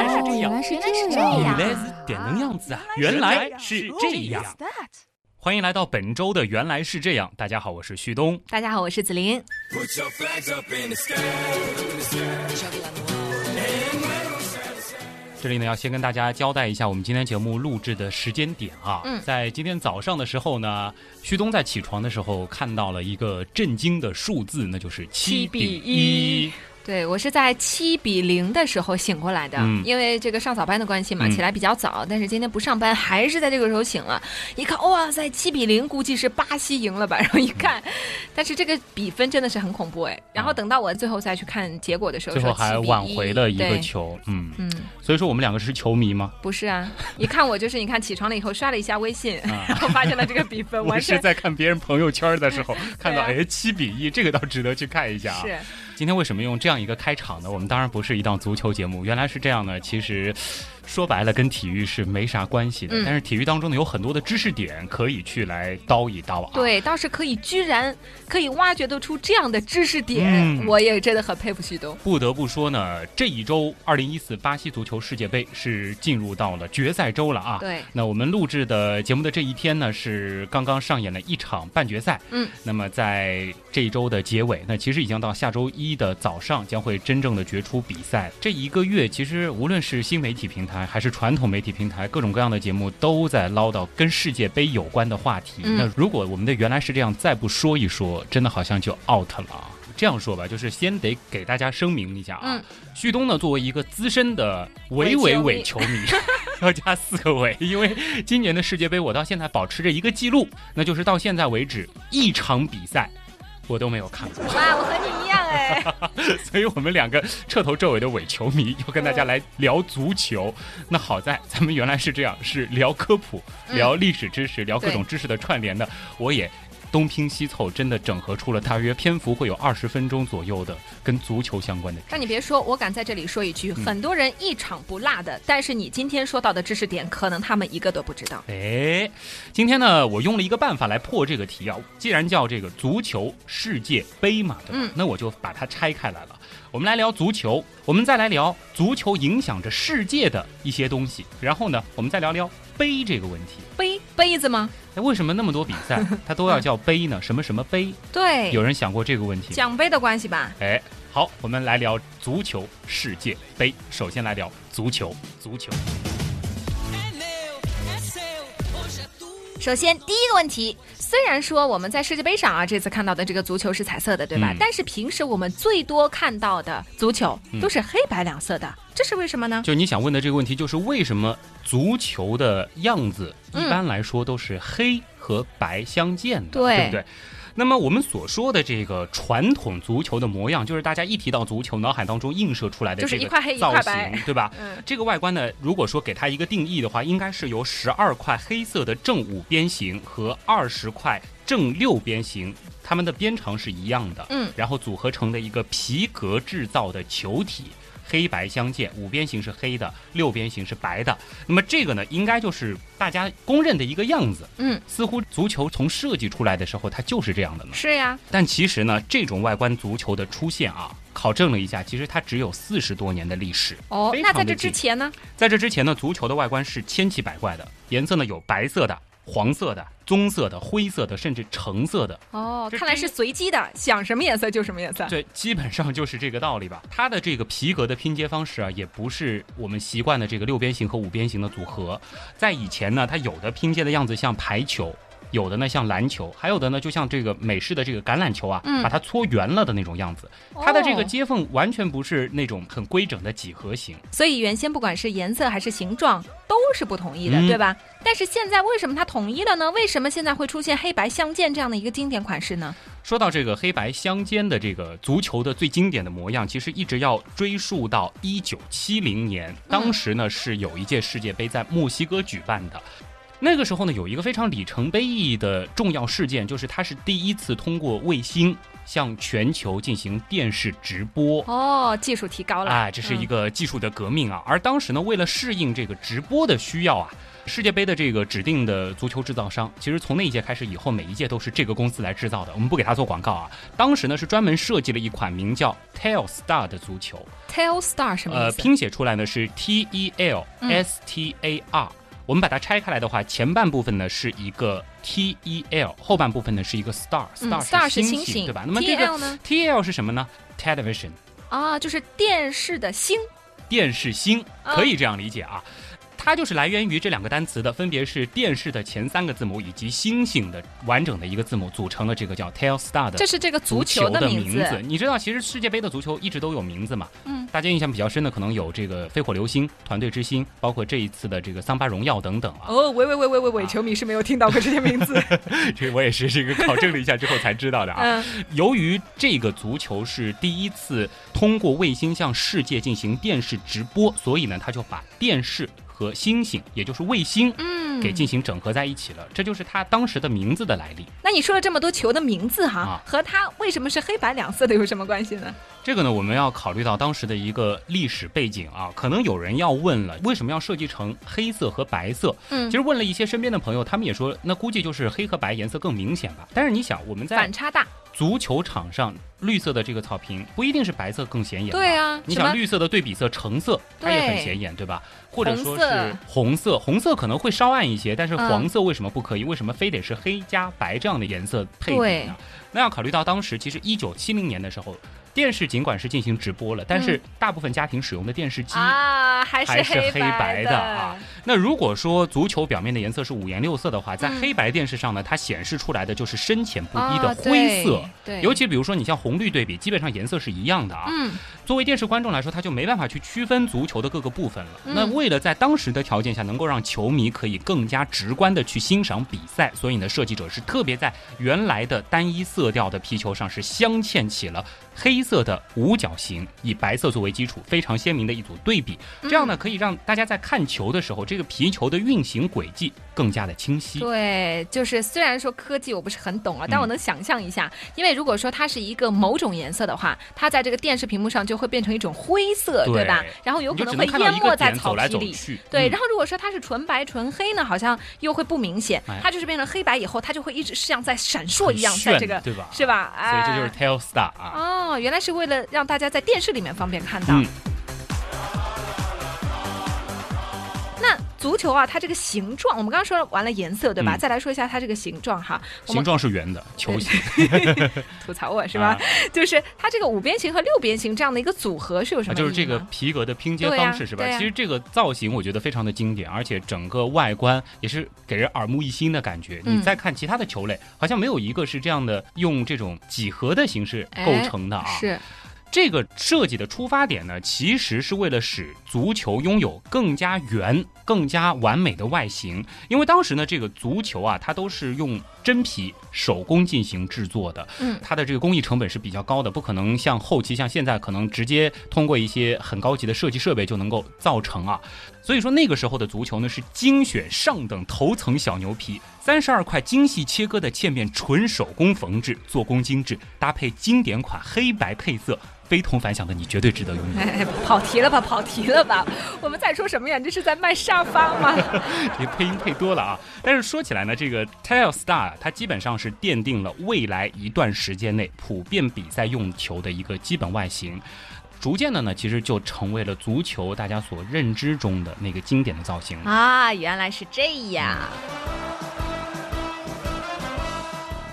来是这样，原来是这样样原来是点能样子啊！原来是这样。欢迎来到本周的《原来是这样》，大家好，我是旭东。大家好，我是子琳。这里呢，要先跟大家交代一下我们今天节目录制的时间点啊。嗯在今天早上的时候呢，旭东在起床的时候看到了一个震惊的数字，那就是七比一比1对我是在七比零的时候醒过来的，嗯因为这个上早班的关系嘛，嗯起来比较早。但是今天不上班，还是在这个时候醒了。一看，哇塞，七比零，估计是巴西赢了吧？然后一看，但是这个比分真的是很恐怖哎。然后等到我最后再去看结果的时候，最后说7比还挽回了一个球。嗯，嗯，所以说我们两个是球迷吗？不是啊，一看我就是，你看起床了以后刷了一下微信，啊 然后发现了这个比分，我是在看别人朋友圈的时候 看到，哎，七比一，这个倒值得去看一下啊。是今天为什么用这样一个开场呢？我们当然不是一档足球节目，原来是这样呢。其实说白了，跟体育是没啥关系的。嗯但是体育当中呢，有很多的知识点可以去来叨一叨啊。，对，倒是可以，居然可以挖掘得出这样的知识点，嗯我也真的很佩服旭东。不得不说呢，这一周二零一四巴西足球世界杯是进入到了决赛周了啊。对，那我们录制的节目的这一天呢，是刚刚上演了一场半决赛。嗯，那么在这一周的结尾，那其实已经到下周一的早上将会真正的决出比赛。这一个月，其实无论是新媒体平台还是传统媒体平台，各种各样的节目都在唠叨跟世界杯有关的话题。嗯那如果我们的原来是这样，再不说一说，真的好像就 out 了啊。这样说吧，就是先得给大家声明一下啊，嗯旭东呢作为一个资深的伪伪伪球迷，要加四个伪，因为今年的世界杯我到现在保持着一个记录，那就是到现在为止一场比赛我都没有看过，哇，我和你一样哎。所以我们两个彻头彻尾的伪球迷要跟大家来聊足球。那好在咱们原来是这样，是聊科普、嗯聊历史知识、聊各种知识的串联的，我也。东拼西凑，真的整合出了大约篇幅会有二十分钟左右的跟足球相关的。那你别说，我敢在这里说一句，嗯很多人一场不落的，但是你今天说到的知识点，可能他们一个都不知道。哎，今天呢，我用了一个办法来破这个题啊。既然叫这个足球世界杯嘛，对吧？嗯那我就把它拆开来了。我们来聊足球，我们再来聊足球影响着世界的一些东西，然后呢，我们再聊聊杯这个问题。杯杯子吗？哎，为什么那么多比赛 它都要叫杯呢？什么什么杯？对，有人想过这个问题？奖杯的关系吧？哎，好，我们来聊足球世界杯。首先来聊足球，足球。首先，第一个问题，虽然说我们在世界杯上啊，这次看到的这个足球是彩色的，对吧？嗯但是平时我们最多看到的足球嗯都是黑白两色的，这是为什么呢？就你想问的这个问题，就是为什么足球的样子嗯一般来说都是黑和白相间的，对不对？那么我们所说的这个传统足球的模样，就是大家一提到足球，脑海当中映射出来的这个造型，对吧？嗯，这个外观呢，如果说给它一个定义的话，应该是由十二块黑色的正五边形和二十块正六边形，它们的边长是一样的，嗯，然后组合成的一个皮革制造的球体。黑白相间，五边形是黑的，六边形是白的。那么这个呢，应该就是大家公认的一个样子。嗯，似乎足球从设计出来的时候，它就是这样的呢。是呀，但其实呢，这种外观足球的出现啊，考证了一下，其实它只有四十多年的历史。哦，那在这之前呢？在这之前呢，足球的外观是千奇百怪的，颜色呢有白色的、黄色的、棕色的、灰色的，甚至橙色的。哦，看来是随机的，想什么颜色就什么颜色。对，基本上就是这个道理吧。它的这个皮革的拼接方式啊，也不是我们习惯的这个六边形和五边形的组合。在以前呢，它有的拼接的样子像排球。有的呢像篮球，还有的呢就像这个美式的这个橄榄球啊，嗯把它搓圆了的那种样子。它的这个哦接缝完全不是那种很规整的几何形。所以原先不管是颜色还是形状都是不统一的，嗯对吧？但是现在为什么它统一了呢？为什么现在会出现黑白相间这样的一个经典款式呢？说到这个黑白相间的这个足球的最经典的模样，其实一直要追溯到一九七零年，当时呢是有一届世界杯在墨西哥举办的。那个时候呢，有一个非常里程碑意义的重要事件，就是它是第一次通过卫星向全球进行电视直播。哦，技术提高了，哎，这是一个技术的革命啊！而当时呢，为了适应这个直播的需要啊。世界杯的这个指定的足球制造商，其实从那一届开始以后，每一届都是这个公司来制造的。我们不给他做广告啊。当时呢是专门设计了一款名叫 Telstar 的足球。Telstar 什么意思？呃，拼写出来呢是 T E L S T A R。我们把它拆开来的话，前半部分呢是一个 T E L，后半部分呢是一个 Star，Star 是星星，对吧？那么这个呢？T E L 是什么呢？Television。啊，就是电视的星。电视星可以这样理解啊。它就是来源于这两个单词的，分别是电视的前三个字母以及星星的完整的一个字母组成了这个叫 Telstar 的。这是这个足球的名字。你知道，其实世界杯的足球一直都有名字嘛？嗯。大家印象比较深的可能有这个飞火流星、团队之星，包括这一次的这个桑巴荣耀等等啊。哦，喂喂喂喂喂喂，球迷是没有听到过这些名字。这我也是这个考证了一下之后才知道的啊。嗯。由于这个足球是第一次通过卫星向世界进行电视直播，所以呢，他就把电视。和星星，也就是卫星，嗯，给进行整合在一起了，这就是它当时的名字的来历。那你说了这么多球的名字哈，和它为什么是黑白两色的有什么关系呢？这个呢，我们要考虑到当时的一个历史背景啊。可能有人要问了，为什么要设计成黑色和白色？嗯，其实问了一些身边的朋友，他们也说，那估计就是黑和白颜色更明显吧。但是你想，我们在反差大。足球场上绿色的这个草坪不一定是白色更显眼，对啊，你想绿色的对比色橙色，它也很显眼，对吧？或者说是红色，红色可能会稍暗一些，但是黄色为什么不可以？为什么非得是黑加白这样的颜色配比呢？那要考虑到当时其实一九七零年的时候。电视尽管是进行直播了，但是大部分家庭使用的电视机啊还是黑白的啊。那如果说足球表面的颜色是五颜六色的话，在黑白电视上呢，它显示出来的就是深浅不一的灰色。对，尤其比如说你像红绿对比，基本上颜色是一样的啊。嗯。作为电视观众来说，他就没办法去区分足球的各个部分了。那为了在当时的条件下能够让球迷可以更加直观的去欣赏比赛，所以呢，设计者是特别在原来的单一色调的皮球上是镶嵌起了黑色的五角形，以白色作为基础，非常鲜明的一组对比。这样呢，可以让大家在看球的时候，这个皮球的运行轨迹更加的清晰。对，就是虽然说科技我不是很懂啊，但我能想象一下，因为如果说它是一个某种颜色的话，它在这个电视屏幕上就。会变成一种灰色，对吧？然后有可能会淹没在草皮里。对，然后如果说它是纯白纯黑呢，好像又会不明显。它就是变成黑白以后，它就会一直像在闪烁一样，在这个对吧？是吧？所以这就是 Telstar 啊。哦，哦原来是为了让大家在电视里面方便看到。足球啊，它这个形状，我们刚刚说完了颜色，对吧？再来说一下它这个形状哈。形状是圆的，球形。吐槽我是吧？就是它这个五边形和六边形这样的一个组合是有什么？就是这个皮革的拼接方式是吧？其实这个造型我觉得非常的经典，而且整个外观也是给人耳目一新的感觉。你再看其他的球类，好像没有一个是这样的用这种几何的形式构成的啊。是。这个设计的出发点呢，其实是为了使足球拥有更加圆、更加完美的外形。因为当时呢，这个足球啊，它都是用真皮手工进行制作的，嗯，它的这个工艺成本是比较高的，不可能像后期像现在可能直接通过一些很高级的设计设备就能够造成啊。所以说那个时候的足球呢，是精选上等头层小牛皮，三十二块精细切割的切面，纯手工缝制，做工精致，搭配经典款黑白配色。非同凡响的你绝对值得拥有。哎，跑题了吧？跑题了吧？我们在说什么呀？这是在卖沙发吗？这配音配多了啊！但是说起来呢，这个 Telstar 它基本上是奠定了未来一段时间内普遍比赛用球的一个基本外形，逐渐的呢，其实就成为了足球大家所认知中的那个经典的造型啊！原来是这样。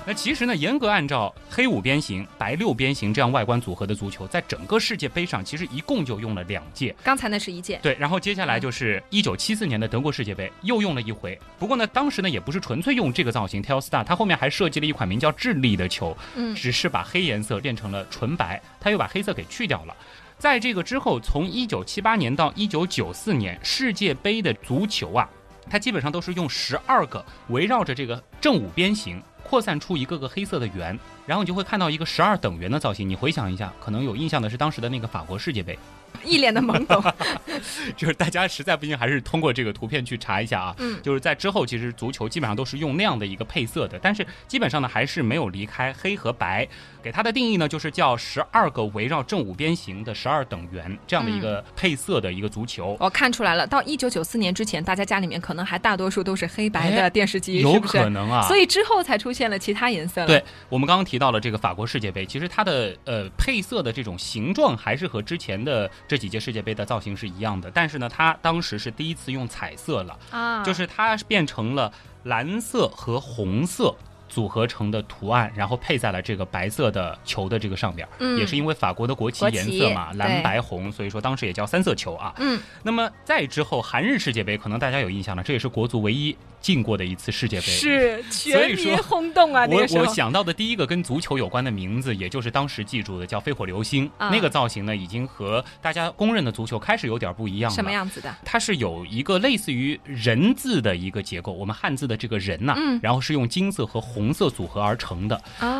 那其实呢，严格按照黑五边形、白六边形这样外观组合的足球，在整个世界杯上，其实一共就用了两届。刚才那是一届，对。然后接下来就是一九七四年的德国世界杯，又用了一回。不过呢，当时呢也不是纯粹用这个造型，Telstar，它后面还设计了一款名叫智利的球，嗯，只是把黑颜色变成了纯白，它又把黑色给去掉了。在这个之后，从一九七八年到一九九四年世界杯的足球啊。它基本上都是用十二个围绕着这个正五边形。扩散出一个个黑色的圆，然后你就会看到一个十二等圆的造型。你回想一下，可能有印象的是当时的那个法国世界杯。一脸的懵懂，就是大家实在不行，还是通过这个图片去查一下啊。嗯，就是在之后，其实足球基本上都是用那样的一个配色的，但是基本上呢，还是没有离开黑和白。给它的定义呢，就是叫十二个围绕正五边形的十二等圆这样的一个配色的一个足球。我看出来了，到一九九四年之前，大家家里面可能还大多数都是黑白的电视机，有可能啊。所以之后才出现了其他颜色。对我们刚刚提到了这个法国世界杯，其实它的呃配色的这种形状还是和之前的这几届世界杯的造型是一样的，但是呢，它当时是第一次用彩色了啊，就是它变成了蓝色和红色。组合成的图案，然后配在了这个白色的球的这个上边，嗯也是因为法国的国旗颜色嘛，蓝白红，所以说当时也叫三色球啊。嗯，那么再之后韩日世界杯，可能大家有印象了，这也是国足唯一。进过的一次世界杯是全民轰动啊！我我想到的第一个跟足球有关的名字，也就是当时记住的叫“飞火流星”。那个造型呢，已经和大家公认的足球开始有点不一样了。什么样子的？它是有一个类似于人字的一个结构，我们汉字的这个人呐，然后是用金色和红色组合而成的。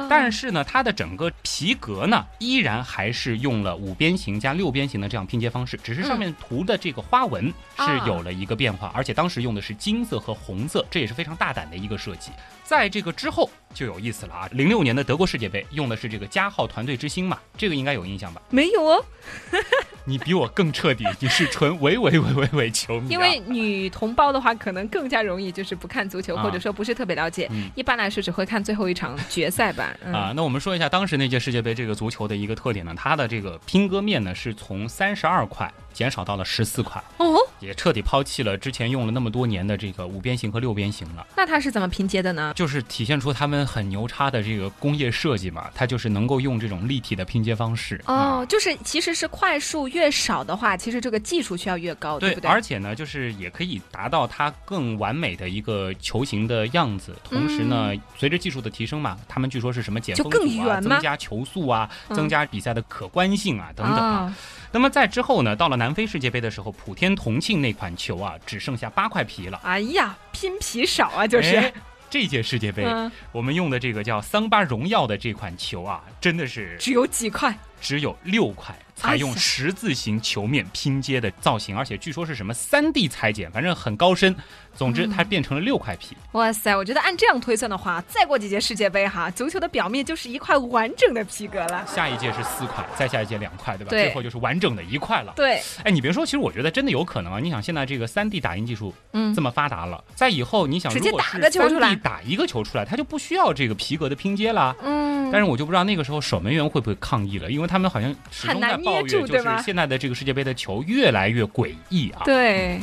但是呢，它的整个皮革呢，依然还是用了五边形加六边形的这样拼接方式，只是上面涂的这个花纹是有了一个变化，而且当时用的是金色和红。色，这也是非常大胆的一个设计。在这个之后就有意思了啊！零六年的德国世界杯用的是这个加号团队之星嘛，这个应该有印象吧？没有哦。你比我更彻底，你是纯伪伪伪伪伪球迷。因为女同胞的话，可能更加容易就是不看足球，或者说不是特别了解。一般来说只会看最后一场决赛吧。啊，那我们说一下当时那届世界杯这个足球的一个特点呢，它的这个拼割面呢是从三十二块减少到了十四块，哦，也彻底抛弃了之前用了那么多年的这个五边形和六边形了。那它是怎么拼接的呢？就是体现出他们很牛叉的这个工业设计嘛，它就是能够用这种立体的拼接方式。哦，就是其实是块数越少的话，其实这个技术需要越高，对不对？而且呢，就是也可以达到它更完美的一个球形的样子。同时呢，随着技术的提升嘛，他们据说是什么减风阻啊，增加球速啊，增加比赛的可观性啊等等啊。那么在之后呢，到了南非世界杯的时候，普天同庆那款球啊，只剩下八块皮了。哎呀，拼皮少啊，就是。这届世界杯，我们用的这个叫桑巴荣耀的这款球啊，真的是只有几块，只有六块。采用十字形球面拼接的造型，而且据说是什么三 D 裁剪，反正很高深。总之，它变成了六块皮。哇塞！我觉得按这样推算的话，再过几届世界杯哈，足球的表面就是一块完整的皮革了。下一届是四块，再下一届两块，对吧？最后就是完整的一块了。对。哎，你别说，其实我觉得真的有可能啊！你想，现在这个三 D 打印技术嗯这么发达了，在以后你想如果是三 D 打一个球出来，它就不需要这个皮革的拼接了。嗯。但是我就不知道那个时候守门员会不会抗议了，因为他们好像始终在抱怨，就是现在的这个世界杯的球越来越诡异啊。对。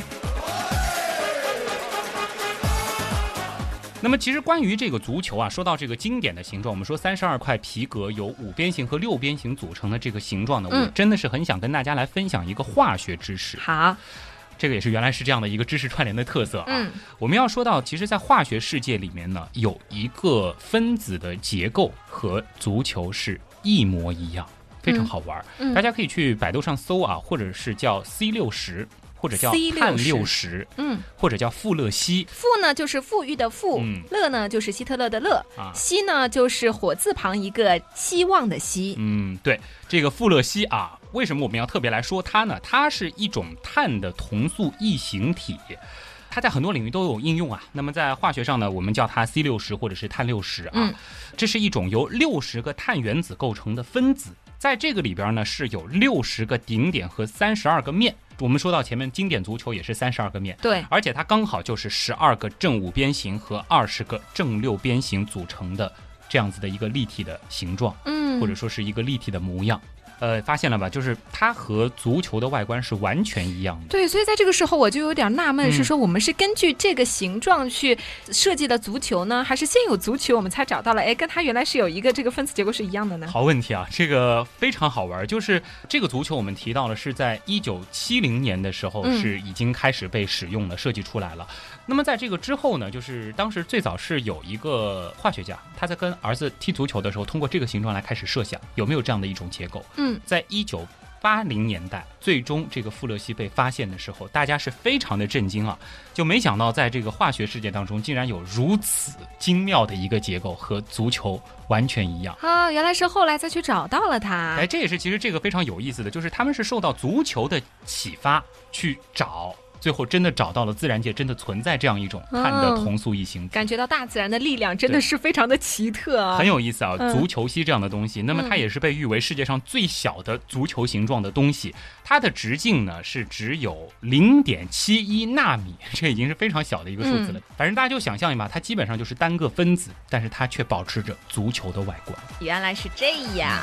那么，其实关于这个足球啊，说到这个经典的形状，我们说三十二块皮革由五边形和六边形组成的这个形状呢，我真的是很想跟大家来分享一个化学知识。好，这个也是原来是这样的一个知识串联的特色啊。我们要说到，其实，在化学世界里面呢，有一个分子的结构和足球是一模一样，非常好玩。大家可以去百度上搜啊，或者是叫 C 六十。或者叫碳六十，嗯，或者叫富勒烯。富呢就是富裕的富，勒呢就是希特勒的勒，烯呢就是火字旁一个希望的希。嗯，对，这个富勒烯啊，为什么我们要特别来说它呢？它是一种碳的同素异形体，它在很多领域都有应用啊。那么在化学上呢，我们叫它 C 六十或者是碳六十啊。这是一种由六十个碳原子构成的分子，在这个里边呢是有六十个顶点和三十二个面。我们说到前面，经典足球也是三十二个面，对，而且它刚好就是十二个正五边形和二十个正六边形组成的这样子的一个立体的形状，嗯，或者说是一个立体的模样。呃，发现了吧？就是它和足球的外观是完全一样的。对，所以在这个时候我就有点纳闷，是说我们是根据这个形状去设计的足球呢，还是现有足球我们才找到了？哎，跟它原来是有一个这个分子结构是一样的呢？好问题啊，这个非常好玩。就是这个足球我们提到了是在一九七零年的时候是已经开始被使用了，设计出来了。那么在这个之后呢，就是当时最早是有一个化学家，他在跟儿子踢足球的时候，通过这个形状来开始设想有没有这样的一种结构。嗯，在一九八零年代，最终这个富勒烯被发现的时候，大家是非常的震惊啊！就没想到在这个化学世界当中，竟然有如此精妙的一个结构，和足球完全一样啊！原来是后来再去找到了它。哎，这也是其实这个非常有意思的，就是他们是受到足球的启发去找。最后真的找到了自然界真的存在这样一种碳的同素异形，感觉到大自然的力量真的是非常的奇特啊，很有意思啊！足球膝这样的东西，那么它也是被誉为世界上最小的足球形状的东西，它的直径呢是只有零点七一纳米，这已经是非常小的一个数字了。反正大家就想象一下，它基本上就是单个分子，但是它却保持着足球的外观。原来是这样。